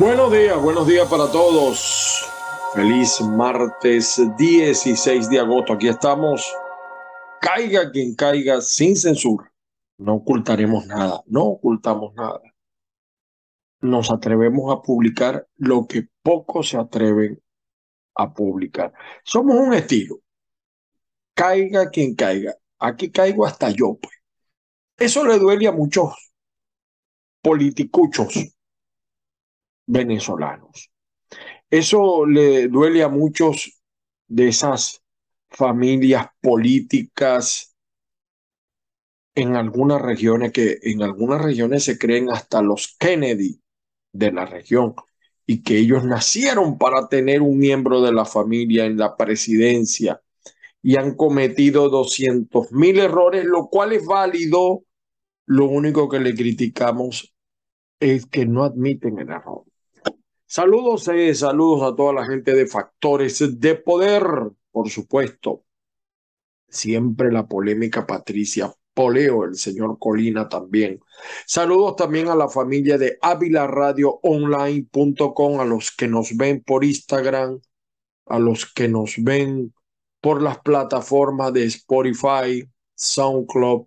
Buenos días, buenos días para todos. Feliz martes 16 de agosto. Aquí estamos. Caiga quien caiga sin censura. No ocultaremos nada, no ocultamos nada. Nos atrevemos a publicar lo que pocos se atreven a publicar. Somos un estilo. Caiga quien caiga. Aquí caigo hasta yo, pues. Eso le duele a muchos politicuchos venezolanos. Eso le duele a muchos de esas familias políticas en algunas regiones que en algunas regiones se creen hasta los Kennedy de la región y que ellos nacieron para tener un miembro de la familia en la presidencia y han cometido 200 mil errores, lo cual es válido. Lo único que le criticamos es que no admiten el error. Saludos, eh, saludos a toda la gente de Factores de Poder, por supuesto. Siempre la polémica Patricia Poleo, el señor Colina también. Saludos también a la familia de Online.com, a los que nos ven por Instagram, a los que nos ven por las plataformas de Spotify, SoundCloud,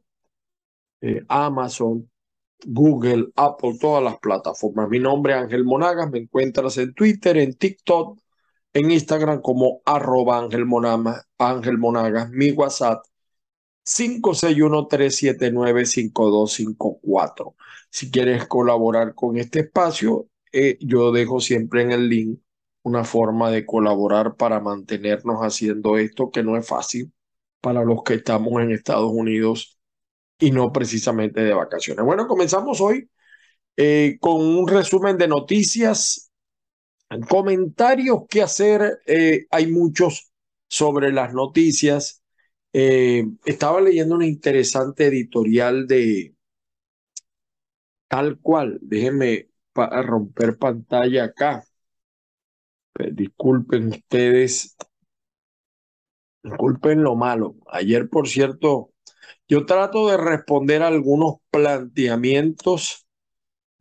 eh, Amazon, Google, Apple, todas las plataformas. Mi nombre es Ángel Monagas, me encuentras en Twitter, en TikTok, en Instagram como arroba Ángel Monagas, Ángel Monagas, mi WhatsApp 561-379-5254. Si quieres colaborar con este espacio, eh, yo dejo siempre en el link una forma de colaborar para mantenernos haciendo esto que no es fácil para los que estamos en Estados Unidos y no precisamente de vacaciones. Bueno, comenzamos hoy eh, con un resumen de noticias, comentarios que hacer. Eh, hay muchos sobre las noticias. Eh, estaba leyendo una interesante editorial de tal cual. Déjenme romper pantalla acá. Disculpen ustedes. Disculpen lo malo. Ayer, por cierto, yo trato de responder algunos planteamientos.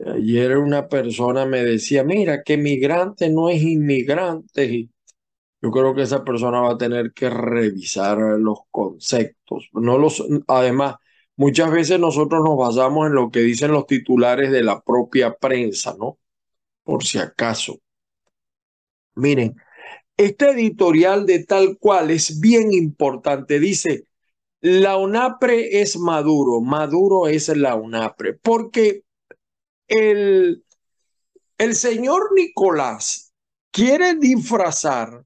Ayer una persona me decía, mira, que migrante no es inmigrante. yo creo que esa persona va a tener que revisar los conceptos. No los, además, muchas veces nosotros nos basamos en lo que dicen los titulares de la propia prensa, ¿no? Por si acaso. Miren, este editorial de tal cual es bien importante. Dice, la UNAPRE es Maduro, Maduro es la UNAPRE, porque el, el señor Nicolás quiere disfrazar,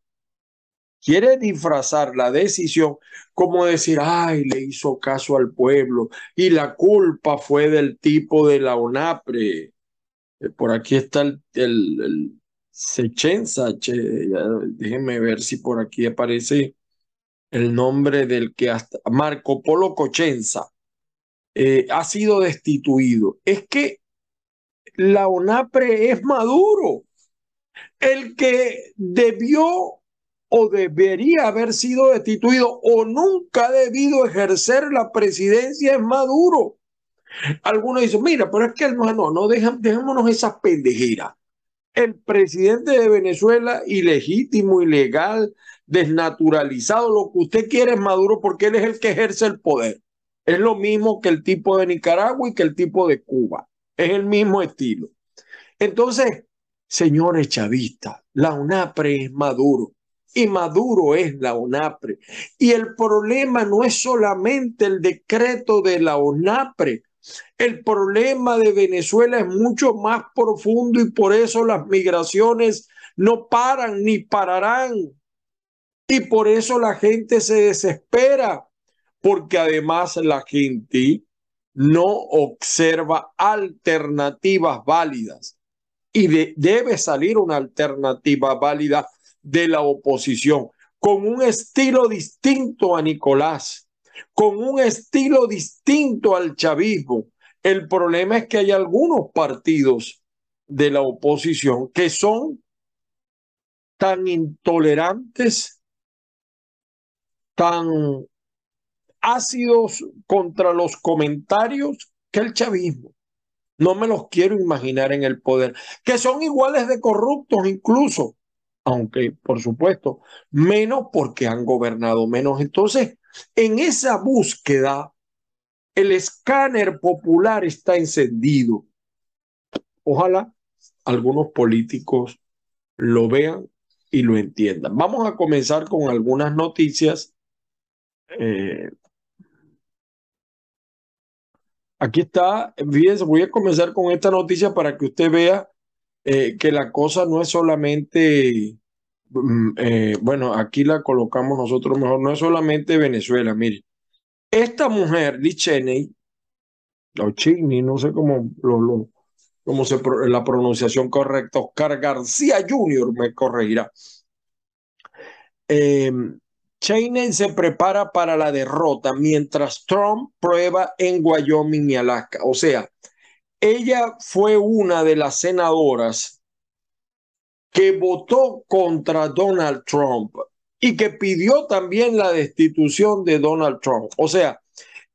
quiere disfrazar la decisión como decir, ay, le hizo caso al pueblo y la culpa fue del tipo de la UNAPRE. Eh, por aquí está el, el, el déjenme ver si por aquí aparece el nombre del que hasta Marco Polo Cochenza eh, ha sido destituido. Es que la ONAPRE es Maduro. El que debió o debería haber sido destituido o nunca ha debido ejercer la presidencia es Maduro. Algunos dicen, mira, pero es que no, no, no dejémonos esa pendejera. El presidente de Venezuela, ilegítimo, ilegal, desnaturalizado, lo que usted quiere es Maduro porque él es el que ejerce el poder. Es lo mismo que el tipo de Nicaragua y que el tipo de Cuba. Es el mismo estilo. Entonces, señores chavistas, la UNAPRE es Maduro y Maduro es la UNAPRE. Y el problema no es solamente el decreto de la UNAPRE. El problema de Venezuela es mucho más profundo y por eso las migraciones no paran ni pararán. Y por eso la gente se desespera, porque además la gente no observa alternativas válidas. Y debe salir una alternativa válida de la oposición, con un estilo distinto a Nicolás, con un estilo distinto al chavismo. El problema es que hay algunos partidos de la oposición que son tan intolerantes tan ácidos contra los comentarios que el chavismo. No me los quiero imaginar en el poder, que son iguales de corruptos incluso, aunque por supuesto menos porque han gobernado menos. Entonces, en esa búsqueda, el escáner popular está encendido. Ojalá algunos políticos lo vean y lo entiendan. Vamos a comenzar con algunas noticias. Eh, aquí está, fíjense, voy a comenzar con esta noticia para que usted vea eh, que la cosa no es solamente, mm, eh, bueno, aquí la colocamos nosotros mejor, no es solamente Venezuela, mire. Esta mujer, Lee Cheney, o Cheney, no sé cómo, lo, cómo se, la pronunciación correcta, Oscar García Jr. me corregirá. Eh, Cheney se prepara para la derrota mientras Trump prueba en Wyoming y Alaska. O sea, ella fue una de las senadoras que votó contra Donald Trump y que pidió también la destitución de Donald Trump. O sea,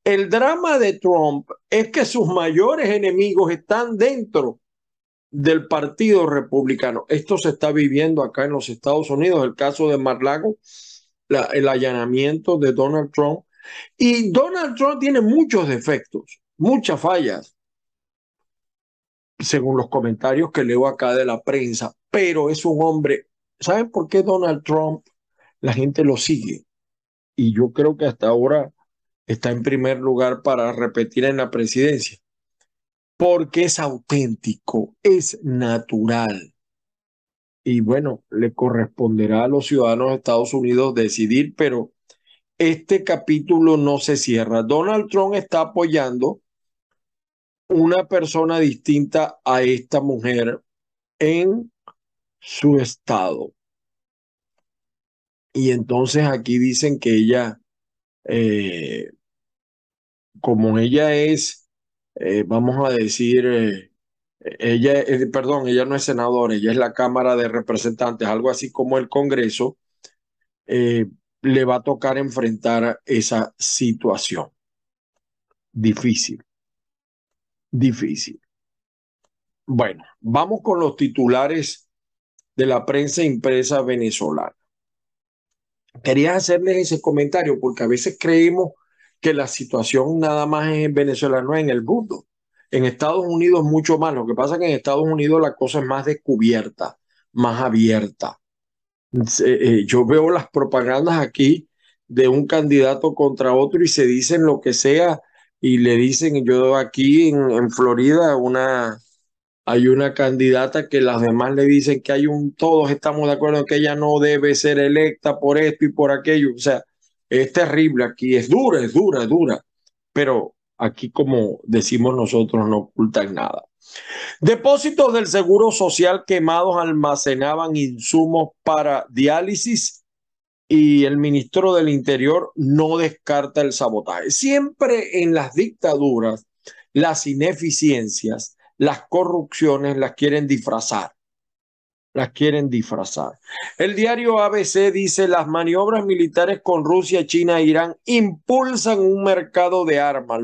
el drama de Trump es que sus mayores enemigos están dentro del Partido Republicano. Esto se está viviendo acá en los Estados Unidos, el caso de Marlago, el allanamiento de Donald Trump. Y Donald Trump tiene muchos defectos, muchas fallas, según los comentarios que leo acá de la prensa, pero es un hombre. ¿Saben por qué Donald Trump la gente lo sigue? Y yo creo que hasta ahora está en primer lugar para repetir en la presidencia porque es auténtico, es natural. Y bueno, le corresponderá a los ciudadanos de Estados Unidos decidir, pero este capítulo no se cierra. Donald Trump está apoyando una persona distinta a esta mujer en su estado. Y entonces aquí dicen que ella, eh, como ella es eh, vamos a decir, eh, ella, eh, perdón, ella no es senadora, ella es la Cámara de Representantes, algo así como el Congreso, le va a tocar enfrentar esa situación. Difícil, difícil. Bueno, vamos con los titulares de la prensa impresa venezolana. Quería hacerles ese comentario porque a veces creemos que la situación nada más es en Venezuela, no es en el mundo. En Estados Unidos mucho más. Lo que pasa es que en Estados Unidos la cosa es más descubierta, más abierta. Eh, yo veo las propagandas aquí de un candidato contra otro y se dicen lo que sea y le dicen, yo aquí en, Florida una, hay una candidata que las demás le dicen que hay un, todos estamos de acuerdo en que ella no debe ser electa por esto y por aquello. O sea, es terrible aquí, es dura, es dura, es dura, pero aquí como decimos nosotros no ocultan nada. Depósitos del Seguro Social quemados almacenaban insumos para diálisis y el ministro del Interior no descarta el sabotaje. Siempre en las dictaduras, las ineficiencias, las corrupciones las quieren disfrazar las quieren disfrazar. El diario ABC dice las maniobras militares con Rusia, China e Irán impulsan un mercado de armas.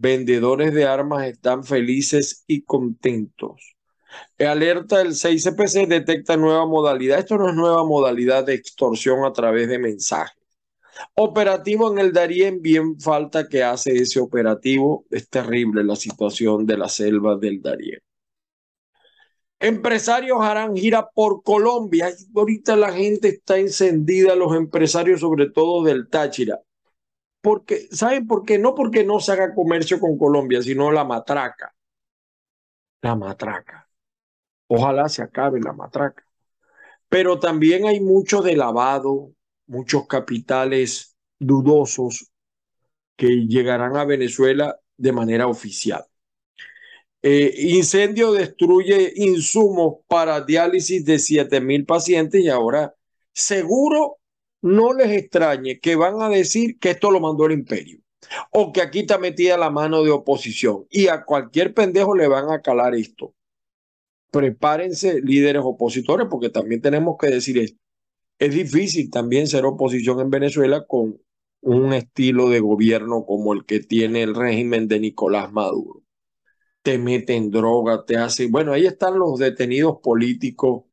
Vendedores de armas están felices y contentos. Alerta del 6CPC detecta nueva modalidad. Esto no es nueva modalidad de extorsión a través de mensajes. Operativo en el Darién, bien falta que hace ese operativo. Es terrible la situación de la selva del Darién. Empresarios harán gira por Colombia. Ahorita la gente está encendida, los empresarios, sobre todo del Táchira. Porque, ¿Saben por qué? No porque no se haga comercio con Colombia, sino la matraca. La matraca. Ojalá se acabe la matraca. Pero también hay mucho de lavado, muchos capitales dudosos que llegarán a Venezuela de manera oficial. Eh, incendio destruye insumos para diálisis de 7 mil pacientes y ahora seguro no les extrañe que van a decir que esto lo mandó el imperio o que aquí está metida la mano de oposición y a cualquier pendejo le van a calar esto. Prepárense líderes opositores porque también tenemos que decir esto. Es difícil también ser oposición en Venezuela con un estilo de gobierno como el que tiene el régimen de Nicolás Maduro. te meten droga, te hacen... Bueno, ahí están los detenidos políticos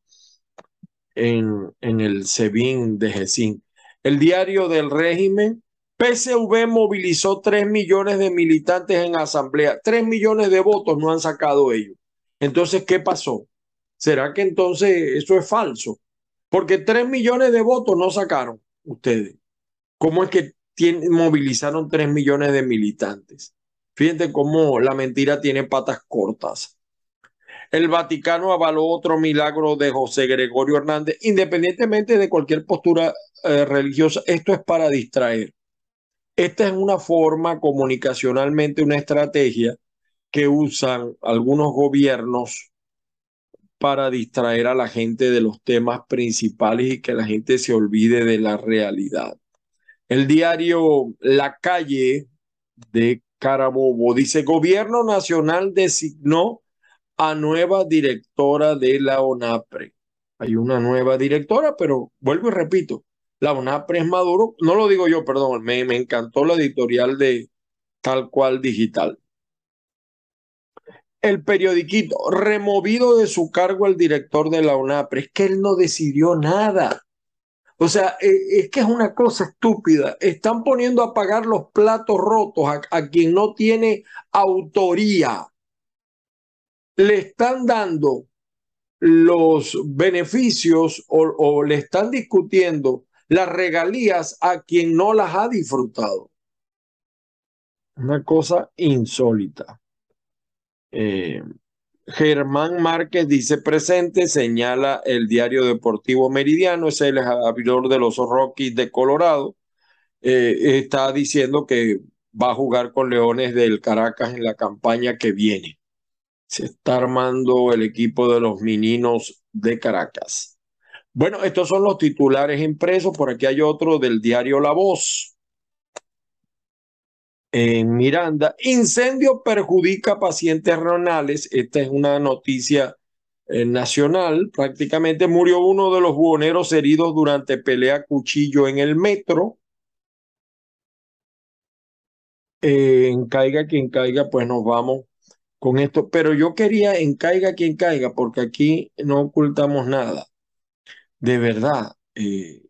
en, el SEBIN de Gesín. El diario del régimen, PSV movilizó 3 millones de militantes en asamblea. 3 millones de votos no han sacado ellos. Entonces, ¿qué pasó? ¿Será que entonces eso es falso? Porque 3 millones de votos no sacaron ustedes. ¿Cómo es que movilizaron 3 millones de militantes? Fíjense cómo la mentira tiene patas cortas. El Vaticano avaló otro milagro de José Gregorio Hernández, independientemente de cualquier postura eh, religiosa. Esto es para distraer. Esta es una forma comunicacionalmente, una estrategia que usan algunos gobiernos para distraer a la gente de los temas principales y que la gente se olvide de la realidad. El diario La Calle de Carabobo dice, Gobierno Nacional designó a nueva directora de la ONAPRE. Hay una nueva directora, pero vuelvo y repito, la ONAPRE es Maduro, no lo digo yo, perdón, me, me encantó la editorial de Tal Cual Digital. El periodiquito, removido de su cargo el director de la ONAPRE, es que él no decidió nada. O sea, eh, es que es una cosa estúpida. Están poniendo a pagar los platos rotos a, quien no tiene autoría. Le están dando los beneficios o, le están discutiendo las regalías a quien no las ha disfrutado. Una cosa insólita. Eh, Germán Márquez dice presente, señala el diario deportivo Meridiano, es el abridor de los Rockies de Colorado. Eh, está diciendo que va a jugar con Leones del Caracas en la campaña que viene. Se está armando el equipo de los meninos de Caracas. Bueno, estos son los titulares impresos. Por aquí hay otro del diario La Voz en Miranda. Incendio perjudica pacientes renales. Esta es una noticia eh, nacional. Prácticamente murió uno de los buhoneros heridos durante pelea cuchillo en el metro. Eh, en caiga quien caiga, pues nos vamos con esto. Pero yo quería en caiga quien caiga, porque aquí no ocultamos nada. De verdad. Eh,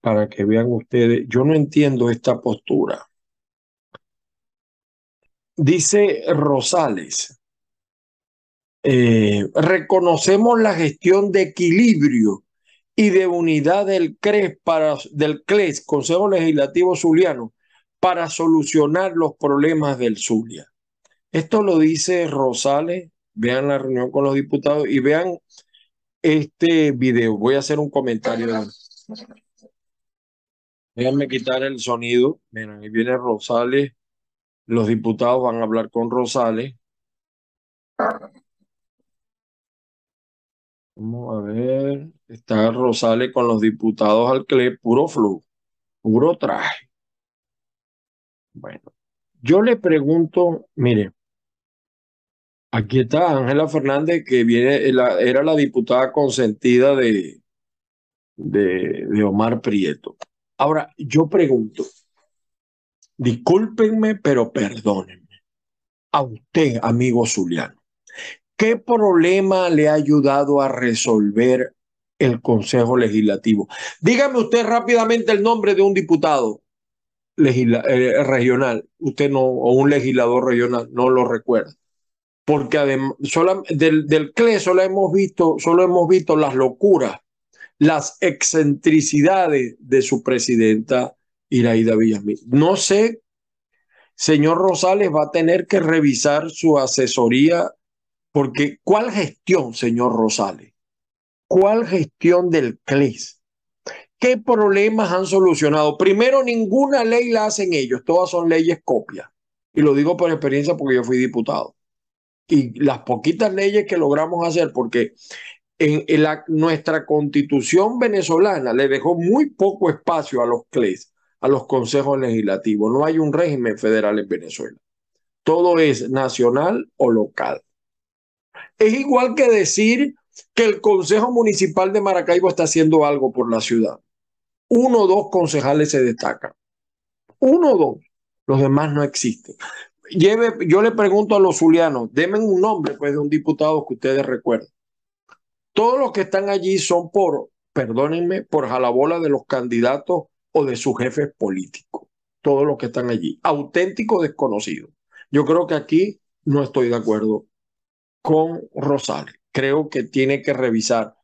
para que vean ustedes, yo no entiendo esta postura. Dice Rosales, eh, reconocemos la gestión de equilibrio y de unidad del CRES, para, del CLES, Consejo Legislativo Zuliano, para solucionar los problemas del Zulia. Esto lo dice Rosales, vean la reunión con los diputados y vean este video. Voy a hacer un comentario. Déjenme quitar el sonido. Miren, ahí viene Rosales. Los diputados van a hablar con Rosales. Vamos a ver. Está Rosales con los diputados al CLE, puro flu, puro traje. Bueno, yo le pregunto, mire, aquí está Ángela Fernández, que viene, era la diputada consentida de, de, de Omar Prieto. Ahora, yo pregunto, discúlpenme, pero perdónenme. A usted, amigo Zuliano, ¿qué problema le ha ayudado a resolver el Consejo Legislativo? Dígame usted rápidamente el nombre de un diputado eh, regional, usted no, o un legislador regional, no lo recuerda. Porque además, del, del CLE solo hemos visto, solo hemos visto las locuras las excentricidades de su presidenta Iraida Villamil. No sé, señor Rosales va a tener que revisar su asesoría, porque ¿cuál gestión, señor Rosales? ¿Cuál gestión del CLES? ¿Qué problemas han solucionado? Primero, ninguna ley la hacen ellos, todas son leyes copias. Y lo digo por experiencia porque yo fui diputado. Y las poquitas leyes que logramos hacer, porque en, la, nuestra constitución venezolana le dejó muy poco espacio a los CLES, a los consejos legislativos. No hay un régimen federal en Venezuela. Todo es nacional o local. Es igual que decir que el Consejo Municipal de Maracaibo está haciendo algo por la ciudad. Uno o dos concejales se destacan. Uno o dos. Los demás no existen. lleve, yo le pregunto a los zulianos, denme un nombre pues, de un diputado que ustedes recuerden. Todos los que están allí son por, perdónenme, por jalabola de los candidatos o de sus jefes políticos. Todos los que están allí. Auténtico desconocido. Yo creo que aquí no estoy de acuerdo con Rosales. Creo que tiene que revisar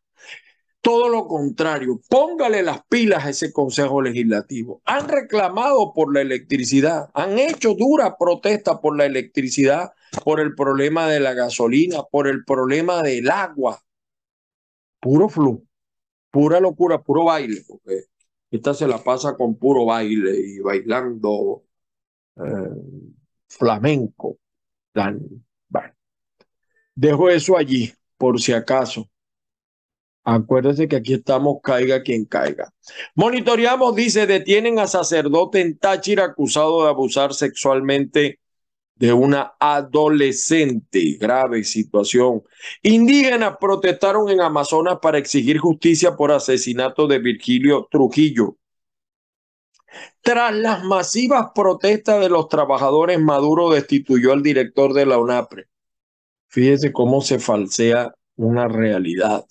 todo lo contrario, póngale las pilas a ese Consejo Legislativo. Han reclamado por la electricidad, han hecho dura protesta por la electricidad, por el problema de la gasolina, por el problema del agua. Puro flu, pura locura, puro baile, porque esta se la pasa con puro baile y bailando eh, flamenco. Dejo eso allí, por si acaso. Acuérdese que aquí estamos, caiga quien caiga. Monitoreamos, dice, detienen a sacerdote en Táchira acusado de abusar sexualmente de una adolescente. Grave situación. Indígenas protestaron en Amazonas para exigir justicia por asesinato de Virgilio Trujillo. Tras las masivas protestas de los trabajadores, Maduro destituyó al director de la UNAPRE. Fíjese cómo se falsea una realidad.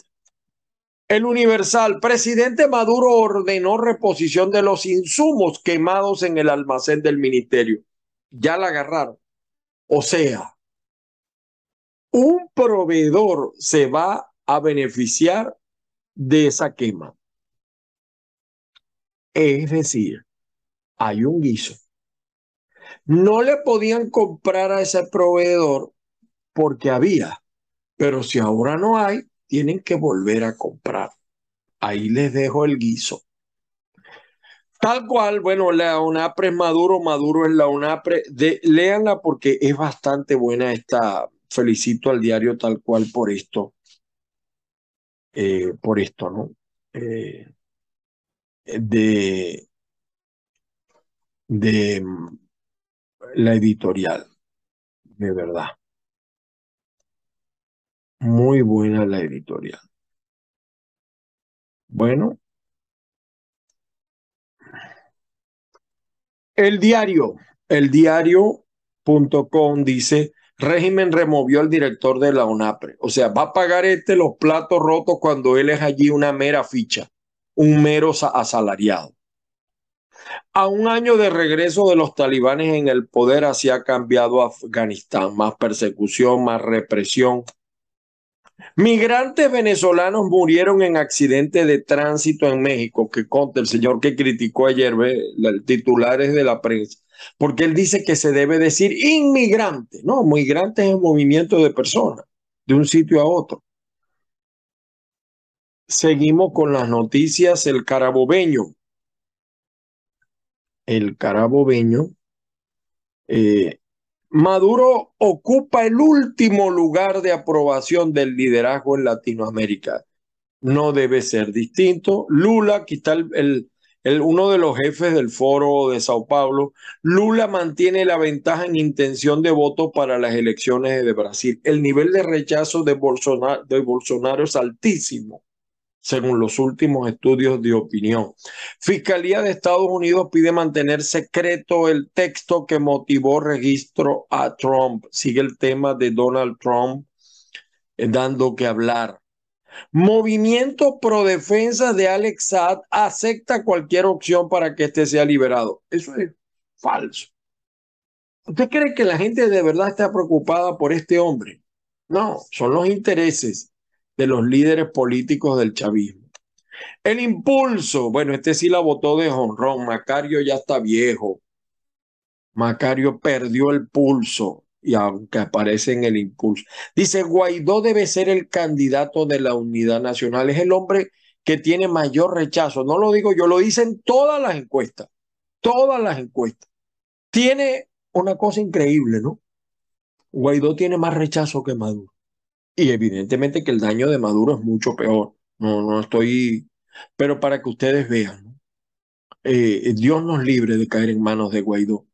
El Universal, presidente Maduro ordenó reposición de los insumos quemados en el almacén del ministerio. Ya la agarraron. O sea, un proveedor se va a beneficiar de esa quema. Es decir, hay un guiso. No le podían comprar a ese proveedor porque había, pero si ahora no hay, tienen que volver a comprar. Ahí les dejo el guiso. Tal cual, bueno, la UNAPRE es Maduro, Maduro es la UNAPRE. De, léanla porque es bastante buena esta. Felicito al diario tal cual por esto. Eh, por esto, ¿no? Eh, de, de la editorial, de verdad. Muy buena la editorial. Bueno, el diario, el diario.com dice, régimen removió al director de la UNAPRE. O sea, va a pagar este los platos rotos cuando él es allí una mera ficha, un mero asalariado. A un año de regreso de los talibanes en el poder, así ha cambiado Afganistán. Más persecución, más represión, Migrantes venezolanos murieron en accidente de tránsito en México, que conta el señor que criticó ayer, el titular es de la prensa, porque él dice que se debe decir inmigrante, no, migrante es movimiento de personas, de un sitio a otro. Seguimos con las noticias, el carabobeño. El carabobeño eh, Maduro ocupa el último lugar de aprobación del liderazgo en Latinoamérica. No debe ser distinto. Lula, quizá el, el, uno de los jefes del foro de Sao Paulo, Lula mantiene la ventaja en intención de voto para las elecciones de Brasil. El nivel de rechazo de Bolsonaro, de Bolsonaro es altísimo según los últimos estudios de opinión. Fiscalía de Estados Unidos pide mantener secreto el texto que motivó registro a Trump. Sigue el tema de Donald Trump eh, dando que hablar. Movimiento pro defensa de Alex Saad acepta cualquier opción para que éste sea liberado. Eso es falso. ¿Usted cree que la gente de verdad está preocupada por este hombre? No, son los intereses de los líderes políticos del chavismo. El impulso, bueno, este sí la votó de honrón, Macario ya está viejo. Macario perdió el pulso y aunque aparece en el impulso. Dice, Guaidó debe ser el candidato de la unidad nacional. Es el hombre que tiene mayor rechazo. No lo digo yo, lo dicen todas las encuestas. Todas las encuestas. Tiene una cosa increíble, ¿no? Guaidó tiene más rechazo que Maduro. Y evidentemente que el daño de Maduro es mucho peor. No, no estoy, pero para que ustedes vean, eh, Dios nos libre de caer en manos de Guaidó,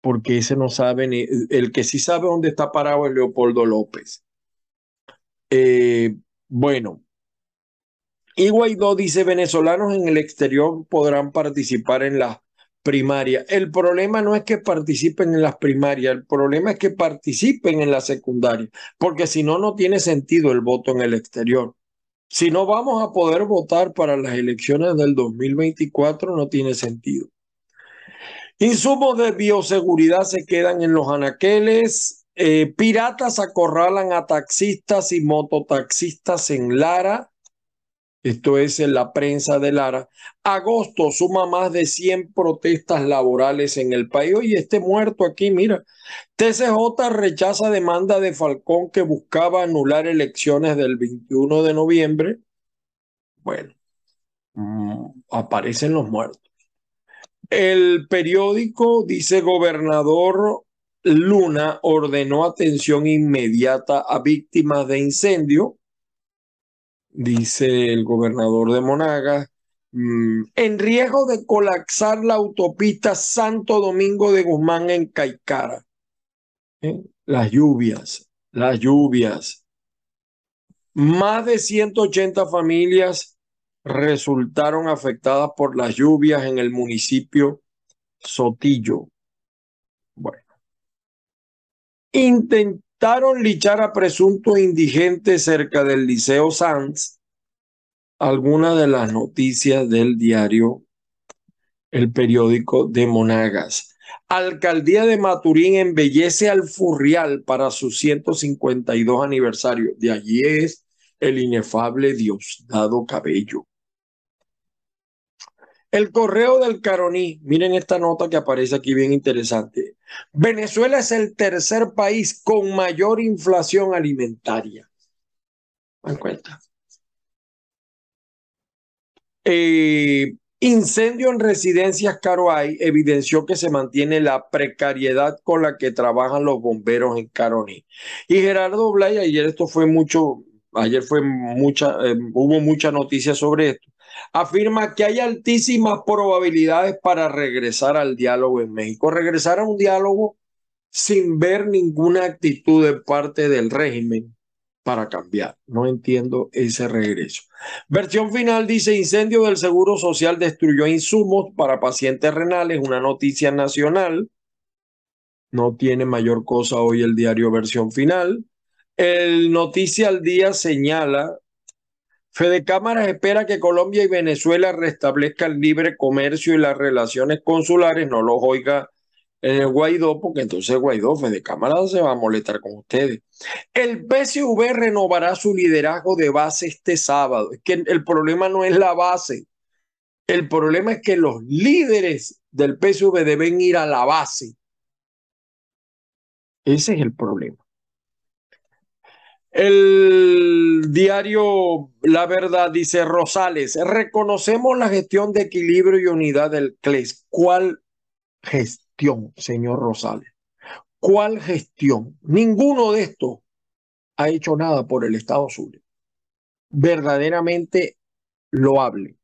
porque ese no sabe ni, el que sí sabe dónde está parado es Leopoldo López. Eh, bueno, y Guaidó dice, venezolanos en el exterior podrán participar en las primarias. El problema no es que participen en las primarias, el problema es que participen en la secundaria, porque si no, no tiene sentido el voto en el exterior. Si no vamos a poder votar para las elecciones del 2024, no tiene sentido. Insumos de bioseguridad se quedan en los anaqueles. Eh, piratas acorralan a taxistas y mototaxistas en Lara. Esto es en la prensa de Lara. Agosto suma más de 100 protestas laborales en el país. Y este muerto aquí, mira. TCJ rechaza demanda de Falcón que buscaba anular elecciones del 21 de noviembre. Bueno, mm, aparecen los muertos. El periódico dice gobernador Luna ordenó atención inmediata a víctimas de incendio dice el gobernador de Monagas, mm, en riesgo de colapsar la autopista Santo Domingo de Guzmán en Caicara. ¿Eh? Las lluvias, las lluvias. Más de 180 familias resultaron afectadas por las lluvias en el municipio Sotillo. Bueno. Intent intentaron lichar a presuntos indigentes cerca del Liceo Sanz. Algunas de las noticias del diario El Periódico de Monagas. Alcaldía de Maturín embellece al Furrial para su 152 aniversario. De allí es el inefable Diosdado Cabello. El correo del Caroní, miren esta nota que aparece aquí bien interesante. Venezuela es el tercer país con mayor inflación alimentaria. En cuenta. Eh, incendio en residencias Caroay evidenció que se mantiene la precariedad con la que trabajan los bomberos en Caroní. Y Gerardo Blay, ayer esto fue mucho, ayer fue mucha, eh, hubo mucha noticia sobre esto afirma que hay altísimas probabilidades para regresar al diálogo en México. Regresar a un diálogo sin ver ninguna actitud de parte del régimen para cambiar. No entiendo ese regreso. Versión final dice, incendio del Seguro Social destruyó insumos para pacientes renales, una noticia nacional. No tiene mayor cosa hoy el diario versión final. El Noticia al Día señala Fede Cámaras espera que Colombia y Venezuela restablezcan libre comercio y las relaciones consulares, no los oiga en el Guaidó, porque entonces Guaidó, Fede Cámaras se va a molestar con ustedes. El PSV renovará su liderazgo de base este sábado. Es que el problema no es la base, el problema es que los líderes del PSV deben ir a la base. Ese es el problema. El diario La Verdad dice Rosales, reconocemos la gestión de equilibrio y unidad del CLES. ¿Cuál gestión, señor Rosales? ¿Cuál gestión? Ninguno de estos ha hecho nada por el Estado Sur. Verdaderamente loable.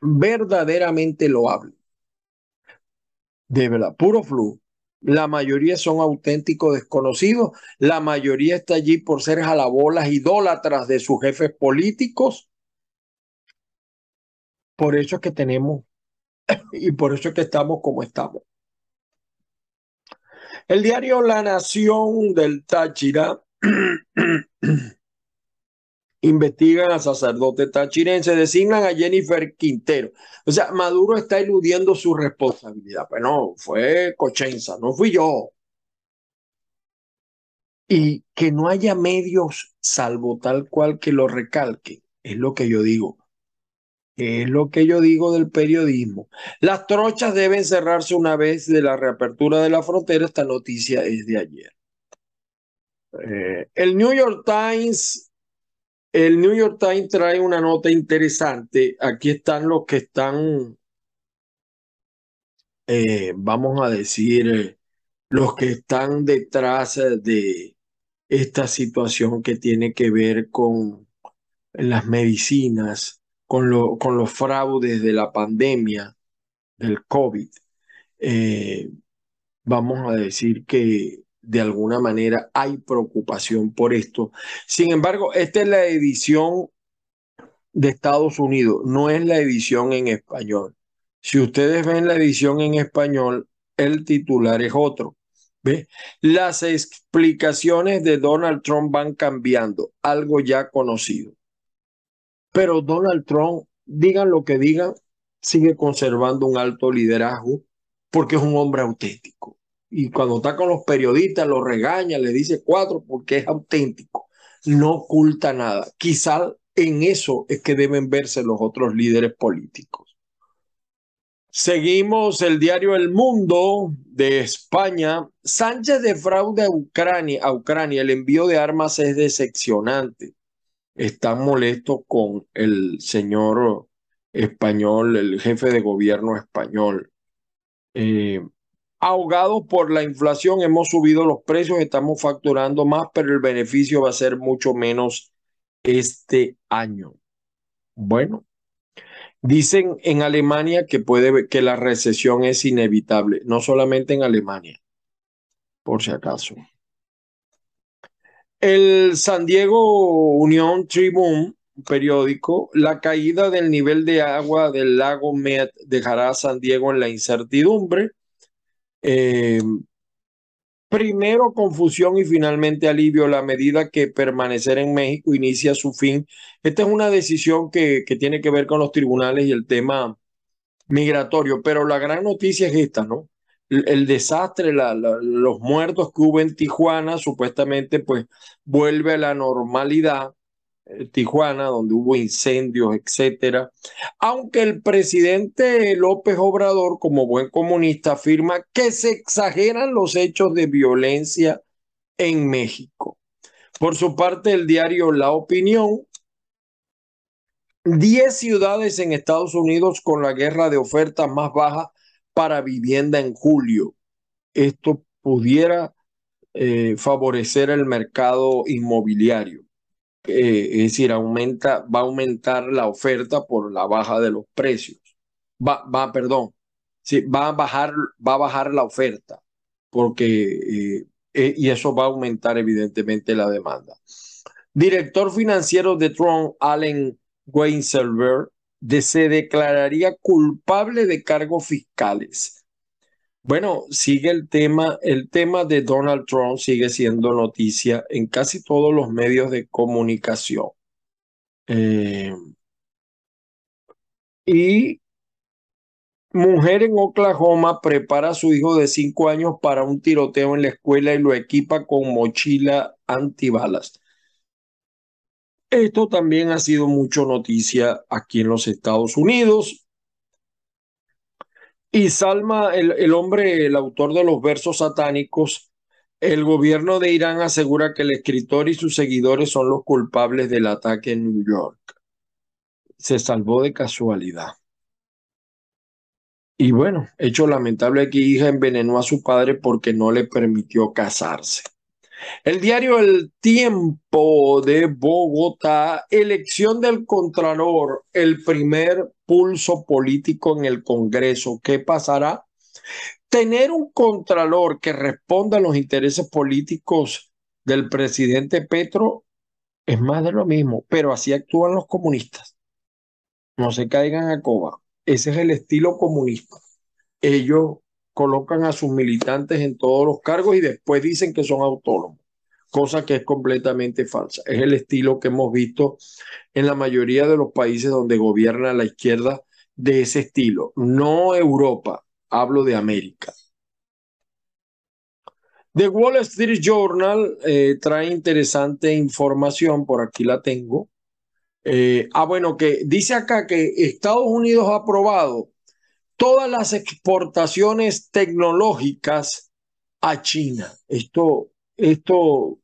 Verdaderamente loable. De verdad, puro flujo la mayoría son auténticos desconocidos, la mayoría está allí por ser jalabolas idólatras de sus jefes políticos. Por eso es que tenemos y por eso es que estamos como estamos. El diario La Nación del Táchira investigan a sacerdote tachirense, designan a Jennifer Quintero. O sea, Maduro está eludiendo su responsabilidad. Pues no, fue Cochenza, no fui yo. Y que no haya medios salvo tal cual que lo recalque, es lo que yo digo. Es lo que yo digo del periodismo. Las trochas deben cerrarse una vez de la reapertura de la frontera. Esta noticia es de ayer. Eh, el New York Times el New York Times trae una nota interesante. Aquí están los que están, eh, vamos a decir, eh, los que están detrás de esta situación que tiene que ver con las medicinas, con, lo, con los fraudes de la pandemia, del COVID. Eh, vamos a decir que de alguna manera hay preocupación por esto. Sin embargo, esta es la edición de Estados Unidos, no es la edición en español. Si ustedes ven la edición en español, el titular es otro. ¿Ve? Las explicaciones de Donald Trump van cambiando, algo ya conocido. Pero Donald Trump, digan lo que digan, sigue conservando un alto liderazgo porque es un hombre auténtico. Y cuando está con los periodistas, lo regaña, le dice cuatro porque es auténtico. No oculta nada. Quizá en eso es que deben verse los otros líderes políticos. Seguimos el diario El Mundo de España. Sánchez defrauda a Ucrania. A Ucrania. El envío de armas es decepcionante. Están molestos con el señor español, el jefe de gobierno español. Eh, ahogados por la inflación, hemos subido los precios, estamos facturando más, pero el beneficio va a ser mucho menos este año. Bueno, dicen en Alemania que puede que la recesión es inevitable, no solamente en Alemania, por si acaso. El San Diego Union Tribune periódico, la caída del nivel de agua del lago Met dejará a San Diego en la incertidumbre. Eh, primero confusión y finalmente alivio la medida que permanecer en México inicia su fin. Esta es una decisión que, que tiene que ver con los tribunales y el tema migratorio, pero la gran noticia es esta, ¿no? El, desastre, los muertos que hubo en Tijuana, supuestamente pues vuelve a la normalidad Tijuana, donde hubo incendios, etcétera. Aunque el presidente López Obrador, como buen comunista, afirma que se exageran los hechos de violencia en México. Por su parte, el diario La Opinión, 10 ciudades en Estados Unidos con la guerra de ofertas más baja para vivienda en julio. Esto pudiera eh, favorecer el mercado inmobiliario. Eh, es decir, aumenta, va a aumentar la oferta por la baja de los precios. Va, va, perdón, sí, va a bajar, va a bajar la oferta, porque eh, eh, y eso va a aumentar evidentemente la demanda. Director financiero de Trump, Allen Weinselberg, se declararía culpable de cargos fiscales bueno, sigue el tema, el tema de Donald Trump sigue siendo noticia en casi todos los medios de comunicación. Eh, y mujer en Oklahoma prepara a su hijo de cinco años para un tiroteo en la escuela y lo equipa con mochila antibalas. Esto también ha sido mucho noticia aquí en los Estados Unidos. Y Salma, el, hombre, el autor de los versos satánicos, el gobierno de Irán asegura que el escritor y sus seguidores son los culpables del ataque en New York. Se salvó de casualidad. Y bueno, hecho lamentable que hija envenenó a su padre porque no le permitió casarse. El diario El Tiempo de Bogotá, elección del Contralor, el primer pulso político en el Congreso. ¿Qué pasará? Tener un Contralor que responda a los intereses políticos del presidente Petro es más de lo mismo, pero así actúan los comunistas. No se caigan a coba. Ese es el estilo comunista. Ellos colocan a sus militantes en todos los cargos y después dicen que son autónomos, cosa que es completamente falsa. Es el estilo que hemos visto en la mayoría de los países donde gobierna la izquierda de ese estilo, no Europa, hablo de América. The Wall Street Journal eh, trae interesante información, por aquí la tengo. Eh, ah, bueno, que dice acá que Estados Unidos ha aprobado todas las exportaciones tecnológicas a China. Esto, esto,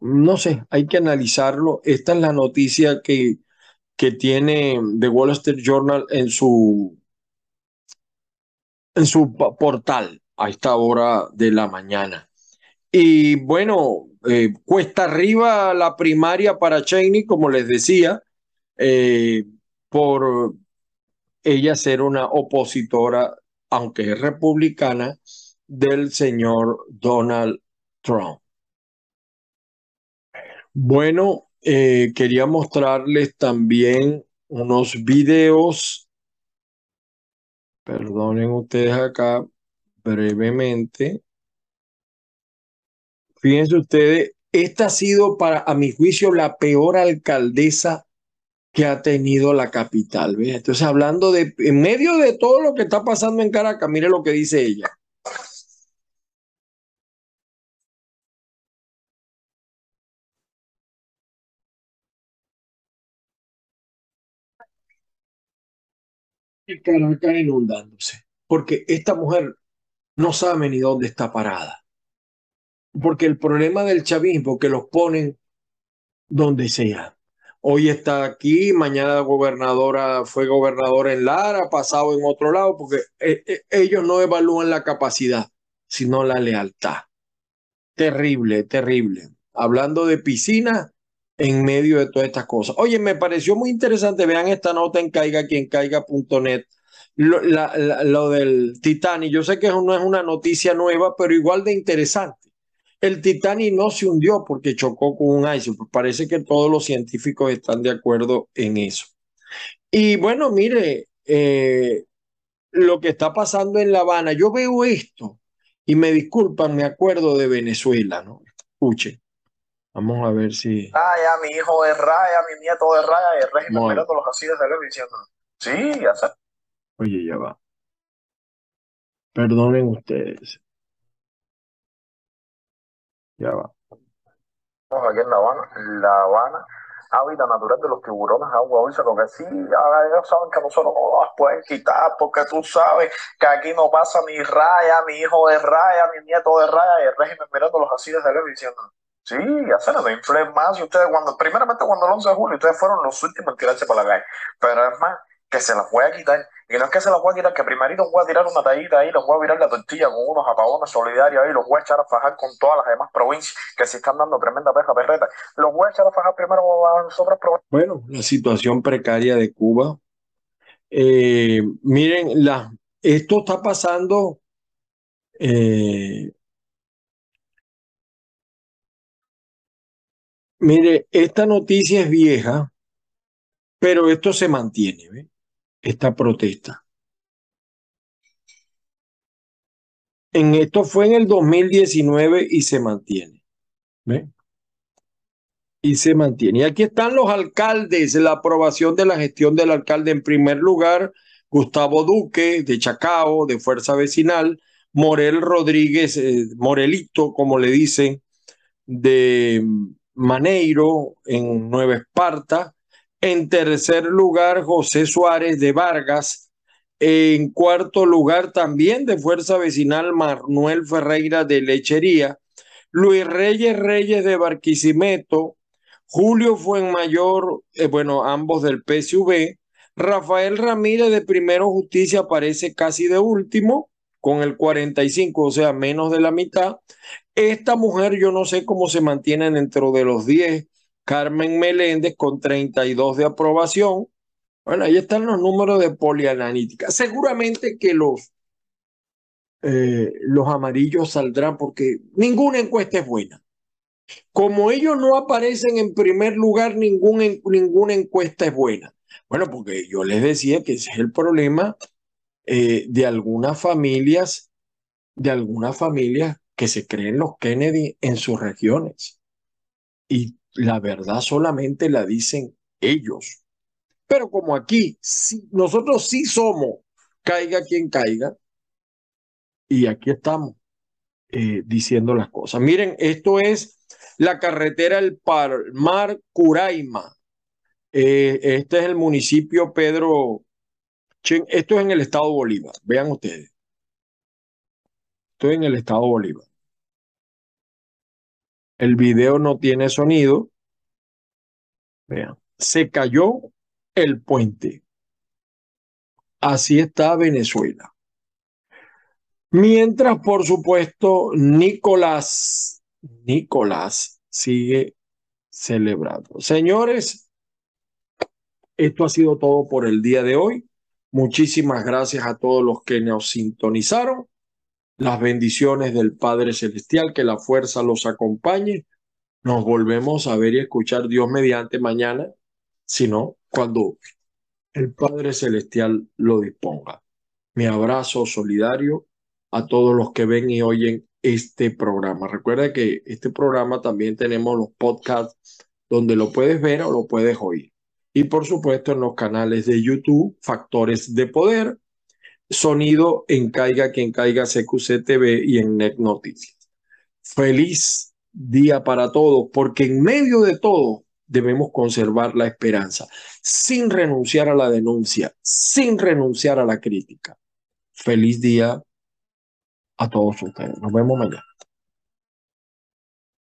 no sé, hay que analizarlo. Esta es la noticia que, que tiene The Wall Street Journal en su, en su portal a esta hora de la mañana. Y bueno, eh, cuesta arriba la primaria para Cheney, como les decía, eh, por ella ser una opositora, aunque es republicana, del señor Donald Trump. Bueno, eh, quería mostrarles también unos videos Perdonen ustedes acá brevemente. Fíjense ustedes, esta ha sido para, a mi juicio, la peor alcaldesa que ha tenido la capital. Entonces, hablando de, en medio de todo lo que está pasando en Caracas, mire lo que dice ella. Y Caracas inundándose, porque esta mujer no sabe ni dónde está parada. Porque el problema del chavismo que los ponen donde sea. Hoy está aquí, mañana gobernadora fue gobernadora en Lara, pasado en otro lado, porque eh, eh, ellos no evalúan la capacidad, sino la lealtad. Terrible, terrible. Hablando de piscina en medio de todas estas cosas. Oye, me pareció muy interesante, vean esta nota en caiga.net lo, lo del Titanic. Yo sé que no es una noticia nueva, pero igual de interesante. El Titanic no se hundió porque chocó con un iceberg. Pues parece que todos los científicos están de acuerdo en eso. Y bueno, mire, eh, lo que está pasando en La Habana, yo veo esto y me disculpan, me acuerdo de Venezuela, ¿no? Escuchen. Vamos a ver si. Raya, mi hijo de Raya, mi nieto de Raya, y el régimen mirando los así de televisión. Sí, ya sé. Oye, ya va. Perdonen ustedes. Ya va. Aquí en La Habana, La Habana, hábitat natural de los tiburones, agua dulce, lo que sí, ellos saben que nosotros no las pueden quitar, porque tú sabes que aquí no pasa ni raya, mi hijo de raya, mi nieto de raya, y el régimen mirándolos así de televisión. Sí, ya se les inflen más. Ustedes, cuando, primeramente, cuando el 11 de julio, ustedes fueron los últimos en tirarse para la calle. Pero es más, que se las voy a quitar. Y no es que se las voy a quitar, que primerito voy a tirar una tallita ahí, los voy a virar la tortilla con unos apagones solidarios ahí, los voy a echar a fajar con todas las demás provincias que se están dando tremenda peja perreta. Los voy a echar a fajar primero a las otras provincias. Bueno, la situación precaria de Cuba. Eh, miren, esto está pasando. Eh, mire, esta noticia es vieja, pero esto se mantiene. ¿ve? esta protesta. En esto fue en el 2019 y se mantiene. ¿Ve? Y se mantiene. Y aquí están los alcaldes, la aprobación de la gestión del alcalde en primer lugar, Gustavo Duque de Chacao, de Fuerza Vecinal, Morel Rodríguez, eh, Morelito, como le dicen, de Maneiro en Nueva Esparta, en tercer lugar, José Suárez de Vargas. En cuarto lugar, también de Fuerza Vecinal, Manuel Ferreira de Lechería. Luis Reyes Reyes de Barquisimeto. Julio Fuenmayor, eh, bueno, ambos del PSV. Rafael Ramírez de Primero Justicia aparece casi de último, con el 45, o sea, menos de la mitad. Esta mujer, yo no sé cómo se mantiene dentro de los 10 Carmen Meléndez con 32 de aprobación. Bueno, ahí están los números de polianalítica. Seguramente que los, eh, los amarillos saldrán porque ninguna encuesta es buena. Como ellos no aparecen en primer lugar, ninguna encuesta es buena. Bueno, porque yo les decía que ese es el problema eh, de algunas familias, de algunas familias que se creen los Kennedy en sus regiones. Y la verdad solamente la dicen ellos. Pero como aquí, nosotros sí somos, caiga quien caiga, y aquí estamos eh, diciendo las cosas. Miren, esto es la carretera El Palmar Curaima. Eh, este es el municipio Pedro. Esto es en el estado Bolívar. Vean ustedes. Esto es en el estado Bolívar. El video no tiene sonido. Vean, se cayó el puente. Así está Venezuela. Mientras, por supuesto, Nicolás, Nicolás sigue celebrando. Señores, esto ha sido todo por el día de hoy. Muchísimas gracias a todos los que nos sintonizaron las bendiciones del Padre Celestial, que la fuerza los acompañe. Nos volvemos a ver y escuchar Dios mediante mañana, sino cuando el Padre Celestial lo disponga. Mi abrazo solidario a todos los que ven y oyen este programa. Recuerda que este programa también tenemos los podcasts donde lo puedes ver o lo puedes oír. Y por supuesto en los canales de YouTube, Factores de Poder, Sonido en Caiga Quien Caiga CQC TV y en NET Noticias. Feliz día para todos, porque en medio de todo debemos conservar la esperanza, sin renunciar a la denuncia, sin renunciar a la crítica. Feliz día a todos ustedes. Nos vemos mañana.